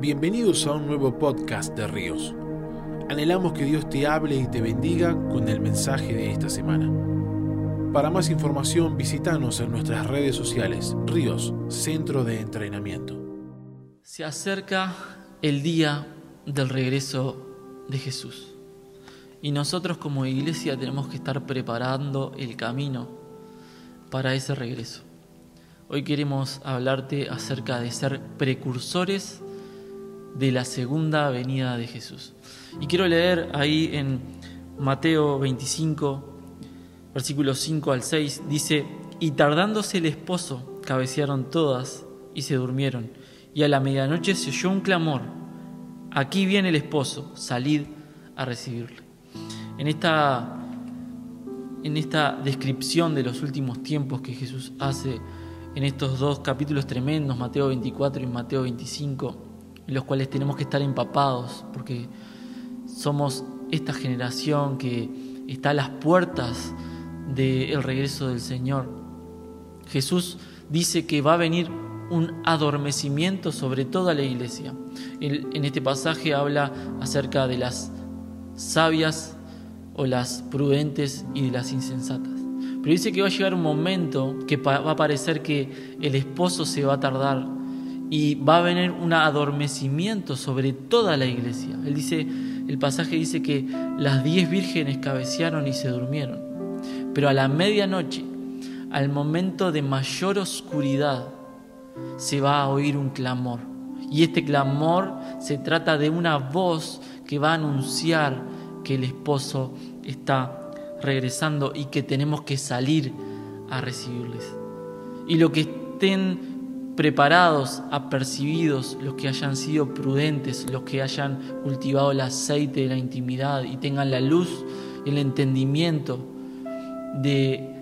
Bienvenidos a un nuevo podcast de Ríos. Anhelamos que Dios te hable y te bendiga con el mensaje de esta semana. Para más información visítanos en nuestras redes sociales Ríos, Centro de Entrenamiento. Se acerca el día del regreso de Jesús. Y nosotros como iglesia tenemos que estar preparando el camino para ese regreso. Hoy queremos hablarte acerca de ser precursores de la segunda venida de Jesús. Y quiero leer ahí en Mateo 25, versículos 5 al 6, dice, y tardándose el esposo, cabecearon todas y se durmieron, y a la medianoche se oyó un clamor, aquí viene el esposo, salid a recibirle. En esta, en esta descripción de los últimos tiempos que Jesús hace en estos dos capítulos tremendos, Mateo 24 y Mateo 25, en los cuales tenemos que estar empapados, porque somos esta generación que está a las puertas del regreso del Señor. Jesús dice que va a venir un adormecimiento sobre toda la iglesia. en este pasaje habla acerca de las sabias o las prudentes y de las insensatas. Pero dice que va a llegar un momento que va a parecer que el esposo se va a tardar y va a venir un adormecimiento sobre toda la iglesia. Él dice, el pasaje dice que las diez vírgenes cabecearon y se durmieron. Pero a la medianoche, al momento de mayor oscuridad, se va a oír un clamor. Y este clamor se trata de una voz que va a anunciar que el esposo está regresando y que tenemos que salir a recibirles. Y lo que estén preparados, apercibidos, los que hayan sido prudentes, los que hayan cultivado el aceite de la intimidad y tengan la luz el entendimiento de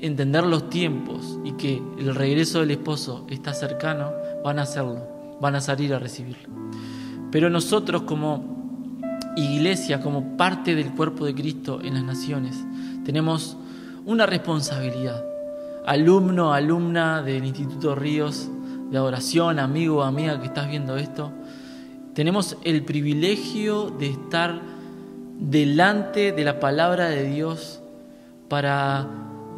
entender los tiempos y que el regreso del esposo está cercano, van a hacerlo, van a salir a recibirlo. Pero nosotros como iglesia, como parte del cuerpo de Cristo en las naciones, tenemos una responsabilidad alumno, alumna del Instituto Ríos de Adoración, amigo amiga que estás viendo esto, tenemos el privilegio de estar delante de la palabra de Dios para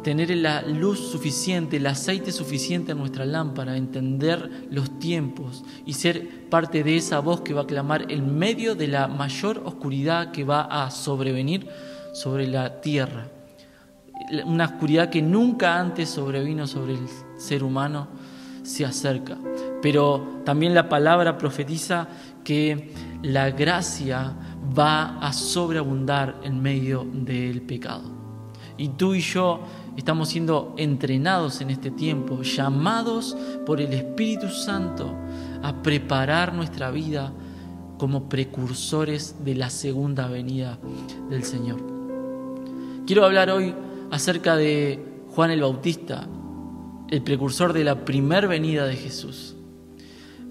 tener la luz suficiente, el aceite suficiente en nuestra lámpara, entender los tiempos y ser parte de esa voz que va a clamar en medio de la mayor oscuridad que va a sobrevenir sobre la tierra una oscuridad que nunca antes sobrevino sobre el ser humano, se acerca. Pero también la palabra profetiza que la gracia va a sobreabundar en medio del pecado. Y tú y yo estamos siendo entrenados en este tiempo, llamados por el Espíritu Santo a preparar nuestra vida como precursores de la segunda venida del Señor. Quiero hablar hoy acerca de Juan el Bautista, el precursor de la primer venida de Jesús.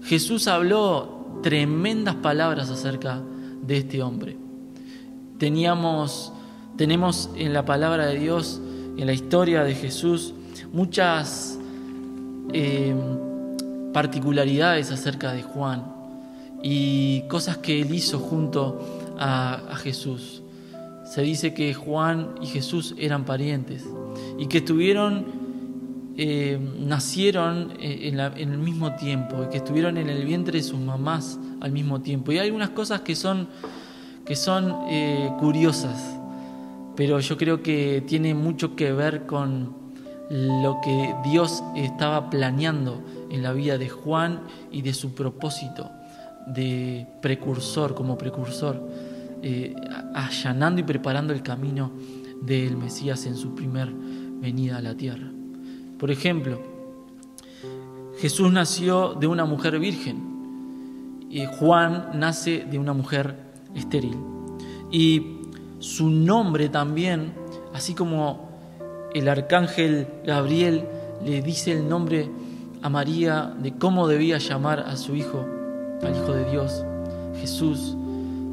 Jesús habló tremendas palabras acerca de este hombre. Teníamos, tenemos en la palabra de Dios, en la historia de Jesús, muchas eh, particularidades acerca de Juan y cosas que él hizo junto a Jesús se dice que Juan y Jesús eran parientes y que estuvieron, eh, nacieron eh, en, el mismo tiempo, y que estuvieron en el vientre de sus mamás al mismo tiempo. Y hay algunas cosas que son, que son eh, curiosas, pero yo creo que tiene mucho que ver con lo que Dios estaba planeando en la vida de Juan y de su propósito de precursor, como precursor eh, allanando y preparando el camino del Mesías en su primer venida a la tierra. Por ejemplo, Jesús nació de una mujer virgen y Juan nace de una mujer estéril. Y su nombre también, así como el arcángel Gabriel le dice el nombre a María de cómo debía llamar a su hijo, al Hijo de Dios, Jesús,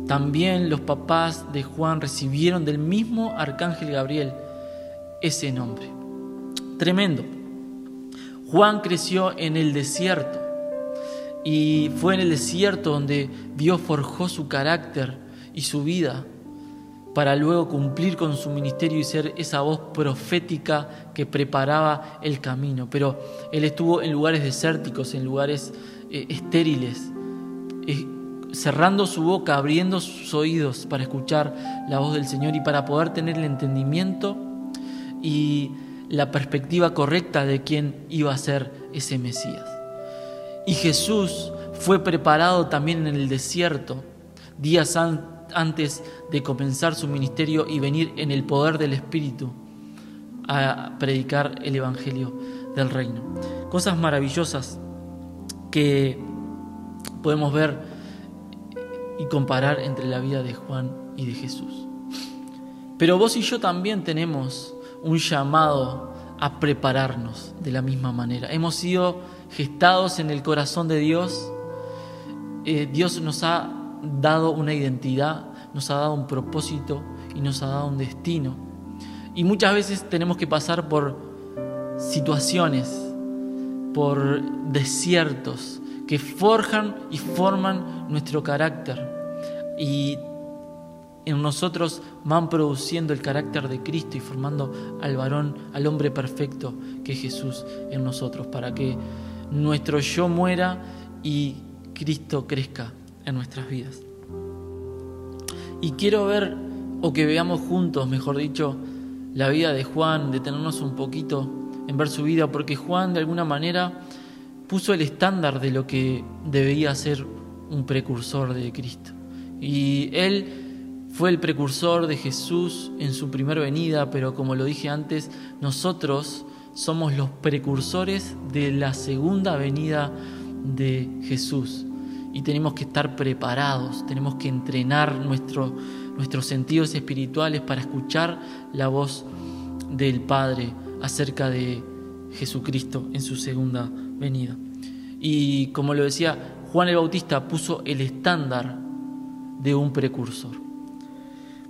también los papás de Juan recibieron del mismo arcángel Gabriel ese nombre. Tremendo. Juan creció en el desierto Y fue en el desierto donde Dios forjó su carácter y su vida para luego cumplir con su ministerio y ser esa voz profética que preparaba el camino. Pero él estuvo en lugares desérticos, en lugares eh, estériles, cerrando su boca, abriendo sus oídos para escuchar la voz del Señor y para poder tener el entendimiento y la perspectiva correcta de quién iba a ser ese Mesías. Y Jesús fue preparado también en el desierto, días antes de comenzar su ministerio y venir en el poder del Espíritu a predicar el Evangelio del Reino. Cosas maravillosas que podemos ver y comparar entre la vida de Juan y de Jesús. Pero vos y yo también tenemos un llamado a prepararnos de la misma manera. Hemos sido gestados en el corazón de Dios. Eh, Dios nos ha dado una identidad, nos ha dado un propósito y nos ha dado un destino. Y muchas veces tenemos que pasar por situaciones, por desiertos que forjan y forman nuestro carácter. Y en nosotros van produciendo el carácter de Cristo y formando al varón, al hombre perfecto que es Jesús en nosotros, para que nuestro yo muera y Cristo crezca en nuestras vidas. Y quiero ver, o que veamos juntos, mejor dicho, la vida de Juan, detenernos un poquito en ver su vida, porque Juan de alguna manera puso el estándar de lo que debía ser un precursor de Cristo. Y él fue el precursor de Jesús en su primera venida, pero como lo dije antes, nosotros somos los precursores de la segunda venida de Jesús y tenemos que estar preparados, tenemos que entrenar nuestro, nuestros sentidos espirituales para escuchar la voz del Padre acerca de Jesucristo en su segunda venida. Y como lo decía, Juan el Bautista puso el estándar de un precursor.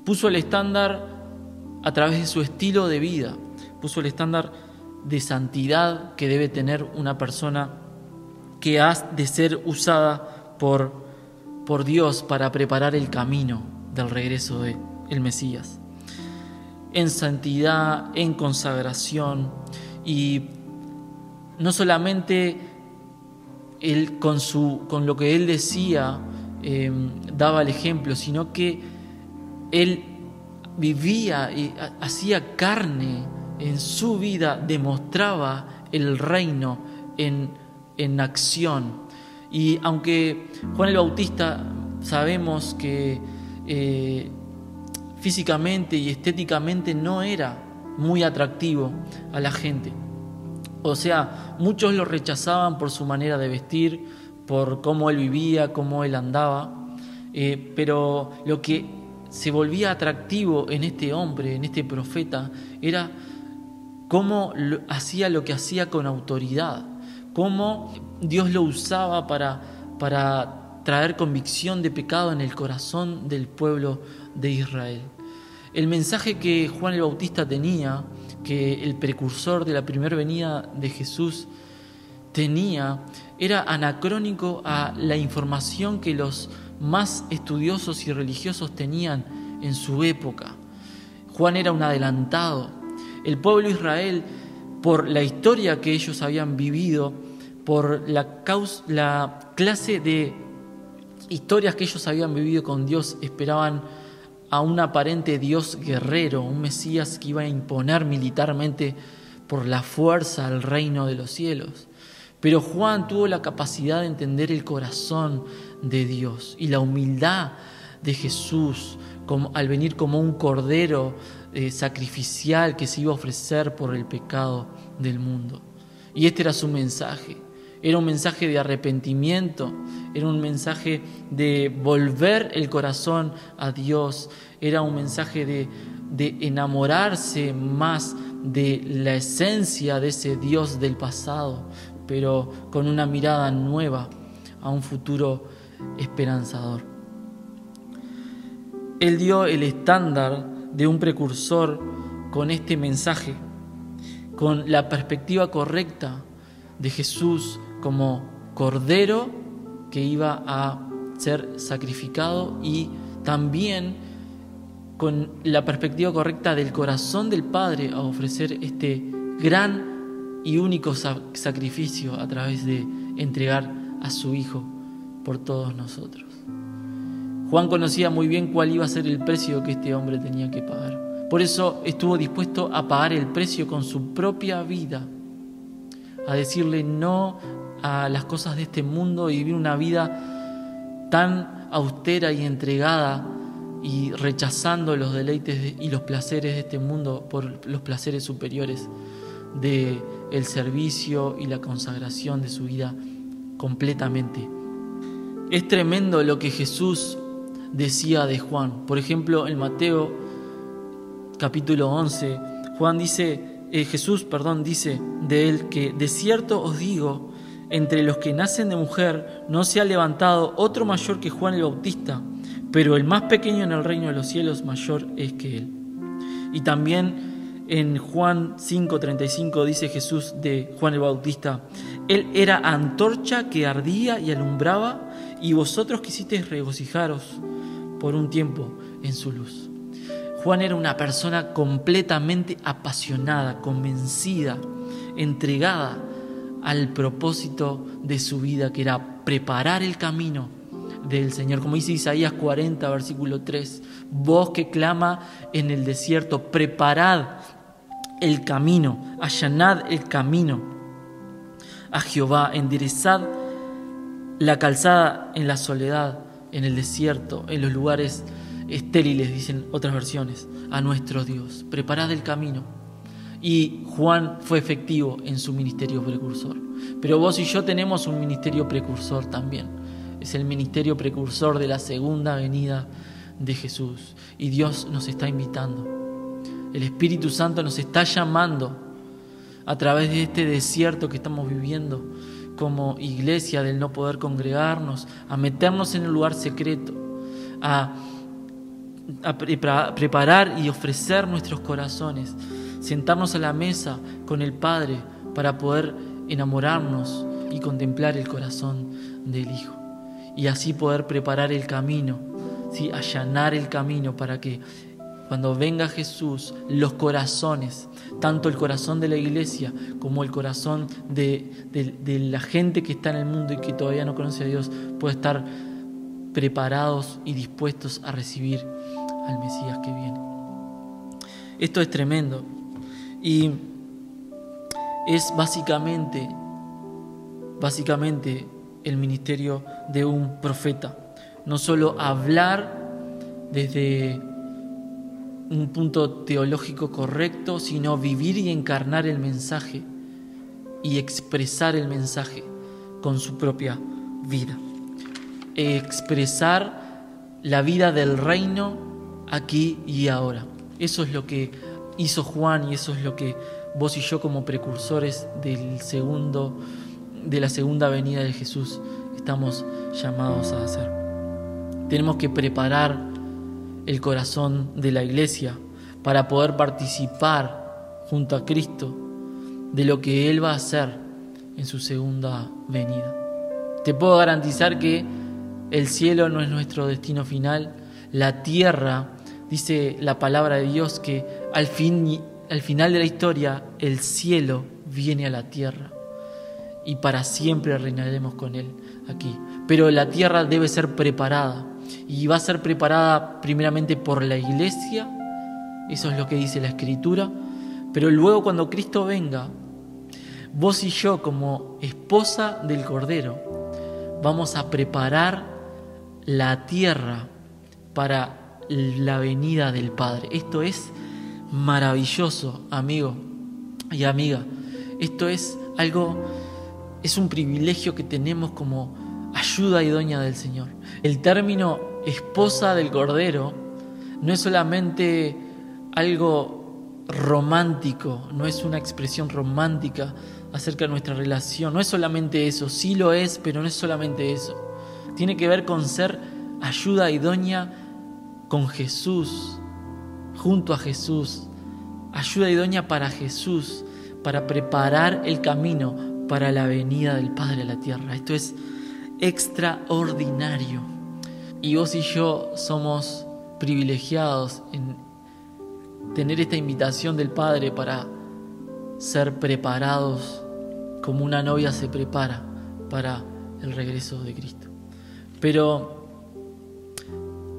Puso el estándar a través de su estilo de vida, puso el estándar de santidad que debe tener una persona que ha de ser usada por, por Dios para preparar el camino del regreso de el Mesías. En santidad, en consagración y no solamente él con, su, con lo que él decía em, daba el ejemplo, sino que él vivía y hacía carne en su vida, demostraba el reino en, en acción y aunque Juan el Bautista sabemos que eh, físicamente y estéticamente no era muy atractivo a la gente. O sea, muchos lo rechazaban por su manera de vestir, por cómo él vivía, cómo él andaba. Eh, pero lo que se volvía atractivo en este hombre, en este profeta, era cómo hacía lo que hacía con autoridad cómo Dios lo usaba para, para traer convicción de pecado en el corazón del pueblo de Israel. El mensaje que Juan el Bautista tenía, que el precursor de la primera venida de Jesús tenía, era anacrónico a la información que los más estudiosos y religiosos tenían en su época. Juan era un adelantado. El pueblo de Israel, por la historia que ellos habían vivido, por la, la clase de historias que ellos habían vivido con Dios, esperaban a un aparente Dios guerrero, un Mesías que iba a imponer militarmente por la fuerza al reino de los cielos. Pero Juan tuvo la capacidad de entender el corazón de Dios y la humildad de Jesús al venir como un cordero eh, sacrificial que se iba a ofrecer por el pecado del mundo. Y este era su mensaje. Era un mensaje de arrepentimiento, era un mensaje de volver el corazón a Dios, era un mensaje de, enamorarse más de la esencia de ese Dios del pasado, pero con una mirada nueva a un futuro esperanzador. Él dio el estándar de un precursor con este mensaje, con la perspectiva correcta de Jesús como Cordero que iba a ser sacrificado y también con la perspectiva correcta del corazón del Padre a ofrecer este gran y único sacrificio a través de entregar a su Hijo por todos nosotros. Juan conocía muy bien cuál iba a ser el precio que este hombre tenía que pagar. Por eso estuvo dispuesto a pagar el precio con su propia vida, a decirle no a las cosas de este mundo y vivir una vida tan austera y entregada y rechazando los deleites y los placeres de este mundo por los placeres superiores de el servicio y la consagración de su vida completamente. Es tremendo lo que Jesús decía de Juan. Por ejemplo, en Mateo capítulo 11, Juan dice, eh, Jesús, perdón, dice de él que de cierto os digo, entre los que nacen de mujer no se ha levantado otro mayor que Juan el Bautista, pero el más pequeño en el reino de los cielos mayor es que él. Y también en Juan 5:35 dice Jesús de Juan el Bautista, él era antorcha que ardía y alumbraba, y vosotros quisisteis regocijaros por un tiempo en su luz. Juan era una persona completamente apasionada, convencida, entregada al propósito de su vida, que era preparar el camino del Señor. Como dice Isaías 40, versículo 3, voz que clama en el desierto, preparad el camino, allanad el camino a Jehová, enderezad la calzada en la soledad, en el desierto, en los lugares estériles, dicen otras versiones, a nuestro Dios. Preparad el camino. Y Juan fue efectivo en su ministerio precursor. Pero vos y yo tenemos un ministerio precursor también. Es el ministerio precursor de la segunda venida de Jesús. Y Dios nos está invitando. El Espíritu Santo nos está llamando a través de este desierto que estamos viviendo como iglesia del no poder congregarnos, a meternos en el lugar secreto, a, preparar y ofrecer nuestros corazones, sentarnos a la mesa con el Padre para poder enamorarnos y contemplar el corazón del Hijo. Y así poder preparar el camino, ¿sí? allanar el camino para que cuando venga Jesús, los corazones, tanto el corazón de la iglesia como el corazón de, la gente que está en el mundo y que todavía no conoce a Dios, pueda estar preparados y dispuestos a recibir al Mesías que viene. Esto es tremendo y es básicamente, básicamente el ministerio de un profeta. No solo hablar desde un punto teológico correcto, sino vivir y encarnar el mensaje y expresar el mensaje con su propia vida. Expresar la vida del reino aquí y ahora. Eso es lo que hizo Juan y eso es lo que vos y yo como precursores del segundo de la segunda venida de Jesús estamos llamados a hacer. Tenemos que preparar el corazón de la iglesia para poder participar junto a Cristo de lo que Él va a hacer en su segunda venida. Te puedo garantizar que el cielo no es nuestro destino final, la tierra, dice la palabra de Dios, que al, fin, al final de la historia el cielo viene a la tierra y para siempre reinaremos con Él aquí. Pero la tierra debe ser preparada y va a ser preparada primeramente por la iglesia, eso es lo que dice la escritura, pero luego cuando Cristo venga, vos y yo como esposa del Cordero vamos a preparar la tierra para la venida del Padre. Esto es maravilloso, amigo y amiga. Esto es algo, es un privilegio que tenemos como ayuda idónea del Señor. El término esposa del Cordero no es solamente algo romántico, no es una expresión romántica acerca de nuestra relación, no es solamente eso, sí lo es, pero no es solamente eso. Tiene que ver con ser ayuda idónea con Jesús, junto a Jesús, ayuda idónea para Jesús, para preparar el camino para la venida del Padre a la tierra. Esto es extraordinario. Y vos y yo somos privilegiados en tener esta invitación del Padre para ser preparados como una novia se prepara para el regreso de Cristo. Pero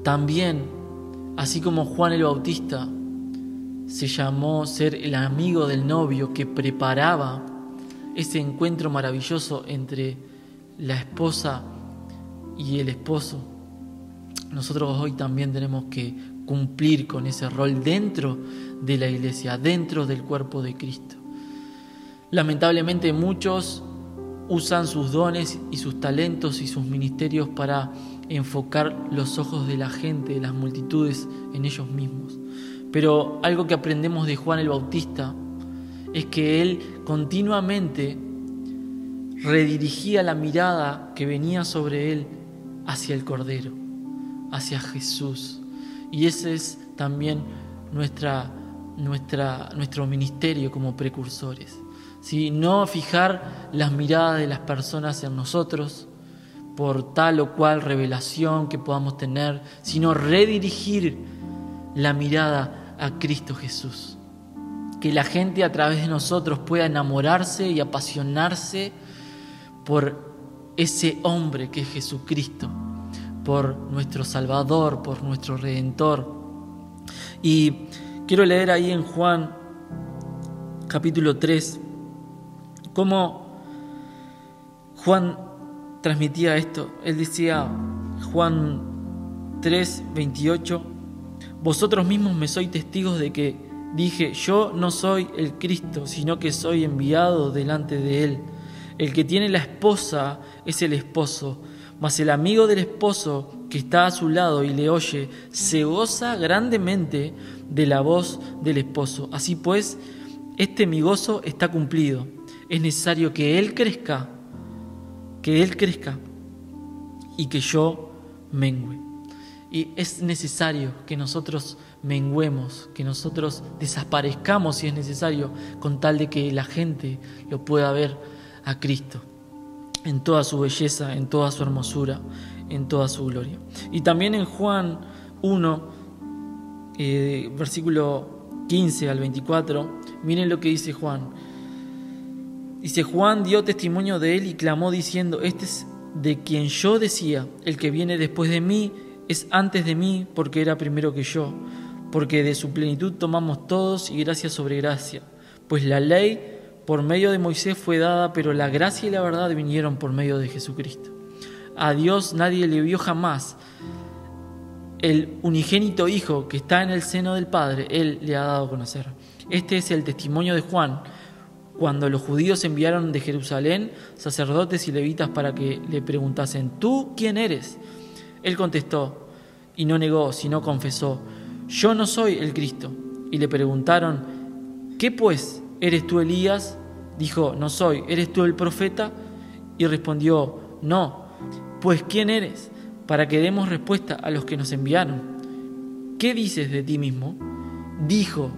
también, así como Juan el Bautista se llamó ser el amigo del novio que preparaba ese encuentro maravilloso entre la esposa y el esposo, nosotros hoy también tenemos que cumplir con ese rol dentro de la iglesia, dentro del cuerpo de Cristo. Lamentablemente muchos usan sus dones y sus talentos y sus ministerios para enfocar los ojos de la gente, de las multitudes en ellos mismos. Pero algo que aprendemos de Juan el Bautista es que él continuamente redirigía la mirada que venía sobre él hacia el Cordero, hacia Jesús. Y ese es también nuestra, nuestro ministerio como precursores. No fijar las miradas de las personas en nosotros por tal o cual revelación que podamos tener, sino redirigir la mirada a Cristo Jesús. Que la gente a través de nosotros pueda enamorarse y apasionarse por ese hombre que es Jesucristo, por nuestro Salvador, por nuestro Redentor. Y quiero leer ahí en Juan capítulo 3, cómo Juan transmitía esto. Él decía, Juan 3, 28, vosotros mismos me sois testigos de que dije, yo no soy el Cristo, sino que soy enviado delante de Él. El que tiene la esposa es el esposo, mas el amigo del esposo que está a su lado y le oye, se goza grandemente de la voz del esposo. Así pues, este mi gozo está cumplido es necesario que Él crezca, que Él crezca y que yo mengüe. Y es necesario que nosotros menguemos, que nosotros desaparezcamos si es necesario, con tal de que la gente lo pueda ver a Cristo en toda su belleza, en toda su hermosura, en toda su gloria. Y también en Juan 1, eh, versículo 15 al 24, miren lo que dice Juan. Dice, Juan dio testimonio de él y clamó diciendo, este es de quien yo decía, el que viene después de mí es antes de mí porque era primero que yo, porque de su plenitud tomamos todos y gracia sobre gracia, pues la ley por medio de Moisés fue dada, pero la gracia y la verdad vinieron por medio de Jesucristo. A Dios nadie le vio jamás. El unigénito Hijo que está en el seno del Padre, Él le ha dado a conocer. Este es el testimonio de Juan cuando los judíos enviaron de Jerusalén sacerdotes y levitas para que le preguntasen, ¿tú quién eres? Él contestó y no negó, sino confesó, yo no soy el Cristo. Y le preguntaron, ¿qué pues? ¿Eres tú Elías? Dijo, no soy. ¿Eres tú el profeta? Y respondió, no. Pues ¿quién eres? Para que demos respuesta a los que nos enviaron. ¿Qué dices de ti mismo? Dijo,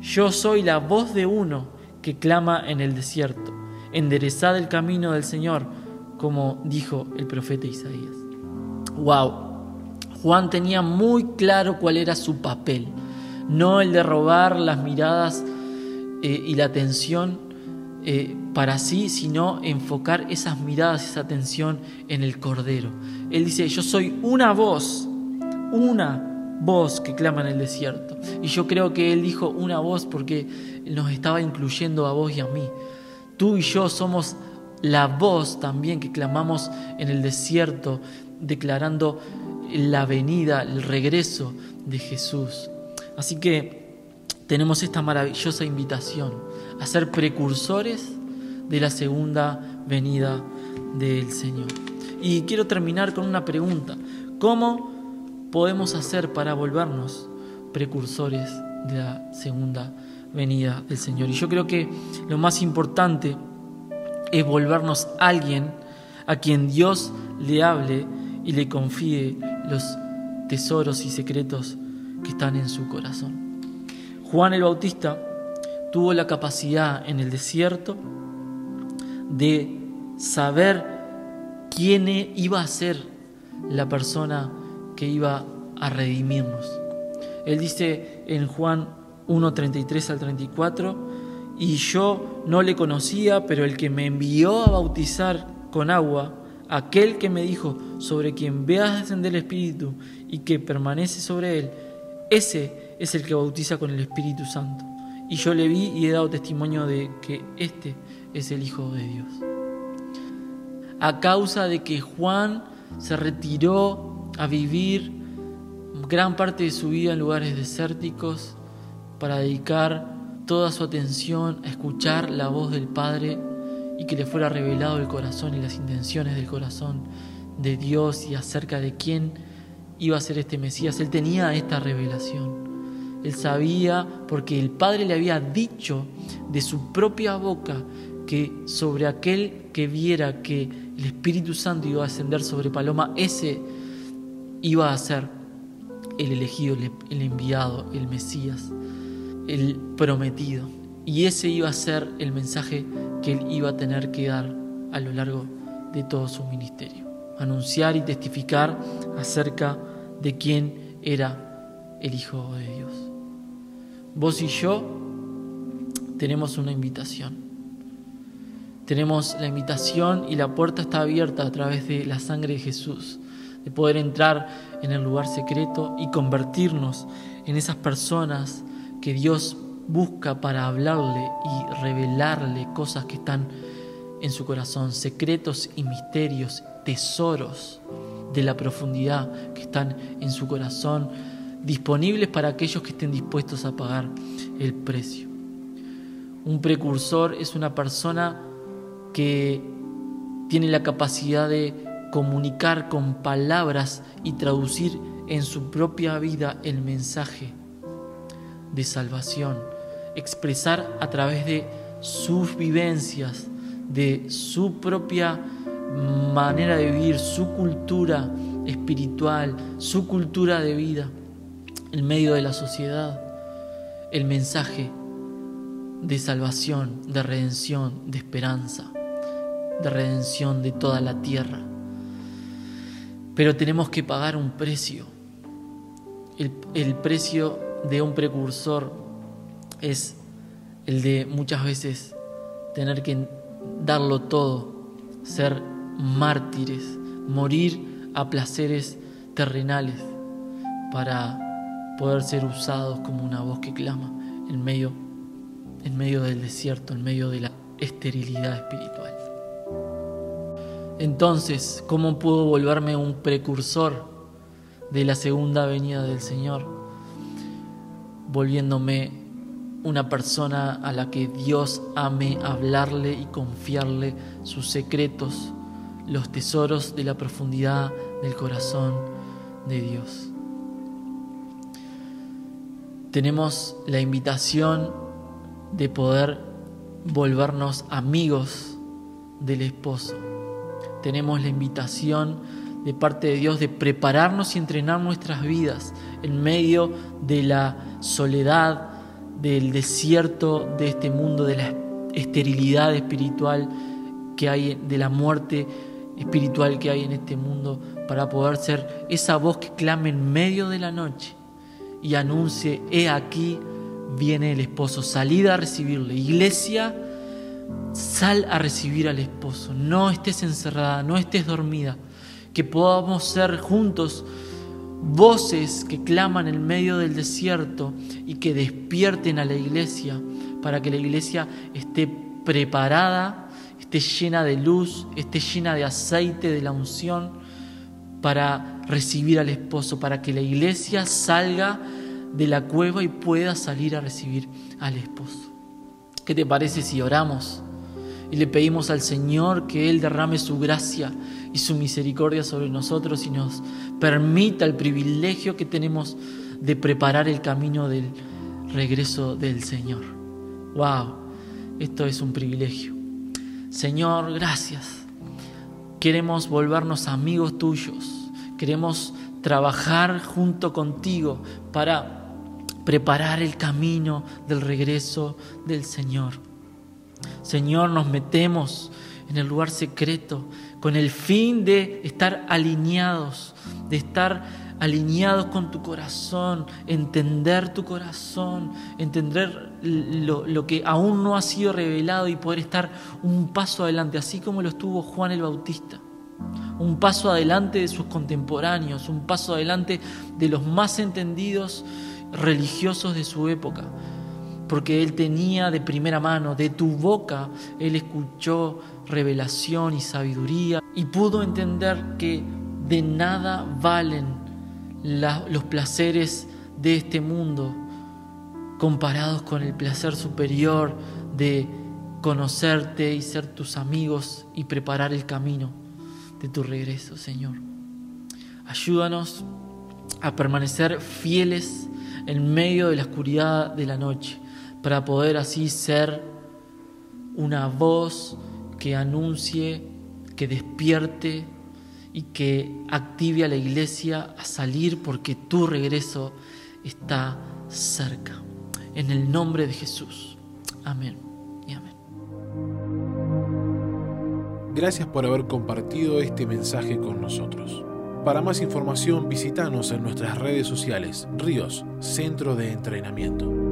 yo soy la voz de uno que clama en el desierto, enderezad el camino del Señor, como dijo el profeta Isaías. Wow. Juan tenía muy claro cuál era su papel, no el de robar las miradas eh, y la atención eh, para sí, sino enfocar esas miradas, esa atención en el Cordero. Él dice, yo soy una voz, una voz que clama en el desierto. Y yo creo que Él dijo una voz porque nos estaba incluyendo a vos y a mí. Tú y yo somos la voz también que clamamos en el desierto, declarando la venida, el regreso de Jesús. Así que tenemos esta maravillosa invitación a ser precursores de la segunda venida del Señor. Y quiero terminar con una pregunta. ¿Cómo podemos hacer para volvernos precursores de la segunda venida del Señor. Y yo creo que lo más importante es volvernos alguien a quien Dios le hable y le confíe los tesoros y secretos que están en su corazón. Juan el Bautista tuvo la capacidad en el desierto de saber quién iba a ser la persona que iba a redimirnos. Él dice en Juan 1, 33 al 34, y yo no le conocía, pero el que me envió a bautizar con agua, aquel que me dijo, sobre quien veas descender el Espíritu y que permanece sobre él, ese es el que bautiza con el Espíritu Santo. Y yo le vi y he dado testimonio de que este es el Hijo de Dios. A causa de que Juan se retiró a vivir gran parte de su vida en lugares desérticos para dedicar toda su atención a escuchar la voz del Padre y que le fuera revelado el corazón y las intenciones del corazón de Dios y acerca de quién iba a ser este Mesías. Él tenía esta revelación. Él sabía porque el Padre le había dicho de su propia boca que sobre aquel que viera que el Espíritu Santo iba a ascender sobre Paloma, ese iba a ser el elegido, el enviado, el Mesías el prometido. Y ese iba a ser el mensaje que él iba a tener que dar a lo largo de todo su ministerio. Anunciar y testificar acerca de quién era el Hijo de Dios. Vos y yo tenemos una invitación. Tenemos la invitación y la puerta está abierta a través de la sangre de Jesús, de poder entrar en el lugar secreto y convertirnos en esas personas que Dios busca para hablarle y revelarle cosas que están en su corazón, secretos y misterios, tesoros de la profundidad que están en su corazón, disponibles para aquellos que estén dispuestos a pagar el precio. Un precursor es una persona que tiene la capacidad de comunicar con palabras y traducir en su propia vida el mensaje de salvación, expresar a través de sus vivencias, de su propia manera de vivir, su cultura espiritual, su cultura de vida en medio de la sociedad, el mensaje de salvación, de redención, de esperanza, de redención de toda la tierra. Pero tenemos que pagar un precio, el, el precio de un precursor es el de muchas veces tener que darlo todo, ser mártires, morir a placeres terrenales para poder ser usados como una voz que clama en medio, en medio del desierto, en medio de la esterilidad espiritual. Entonces, ¿cómo puedo volverme un precursor de la segunda venida del Señor? volviéndome una persona a la que Dios ame hablarle y confiarle sus secretos, los tesoros de la profundidad del corazón de Dios. Tenemos la invitación de poder volvernos amigos del esposo. Tenemos la invitación de parte de Dios de prepararnos y entrenar nuestras vidas en medio de la soledad, del desierto de este mundo, de la esterilidad espiritual que hay, de la muerte espiritual que hay en este mundo, para poder ser esa voz que clame en medio de la noche y anuncie, he aquí viene el esposo, salida a recibirle. Iglesia, sal a recibir al esposo, no estés encerrada, no estés dormida, que podamos ser juntos voces que claman en medio del desierto y que despierten a la iglesia para que la iglesia esté preparada, esté llena de luz, esté llena de aceite de la unción para recibir al esposo, para que la iglesia salga de la cueva y pueda salir a recibir al esposo. ¿Qué te parece si oramos y le pedimos al Señor que Él derrame su gracia y su misericordia sobre nosotros y nos permita el privilegio que tenemos de preparar el camino del regreso del Señor. ¡Wow! Esto es un privilegio. Señor, gracias. Queremos volvernos amigos tuyos. Queremos trabajar junto contigo para preparar el camino del regreso del Señor. Señor, nos metemos en el lugar secreto, con el fin de estar alineados, de estar alineados con tu corazón, entender tu corazón, entender lo, lo, que aún no ha sido revelado y poder estar un paso adelante, así como lo estuvo Juan el Bautista. Un paso adelante de sus contemporáneos, un paso adelante de los más entendidos religiosos de su época, porque él tenía de primera mano, de tu boca, él escuchó revelación y sabiduría y pudo entender que de nada valen los placeres de este mundo comparados con el placer superior de conocerte y ser tus amigos y preparar el camino de tu regreso, Señor. Ayúdanos a permanecer fieles en medio de la oscuridad de la noche, para poder así ser una voz que anuncie, que despierte y que active a la iglesia a salir porque tu regreso está cerca. En el nombre de Jesús. Amén y amén. Gracias por haber compartido este mensaje con nosotros. Para más información visítanos en nuestras redes sociales, Ríos, Centro de Entrenamiento.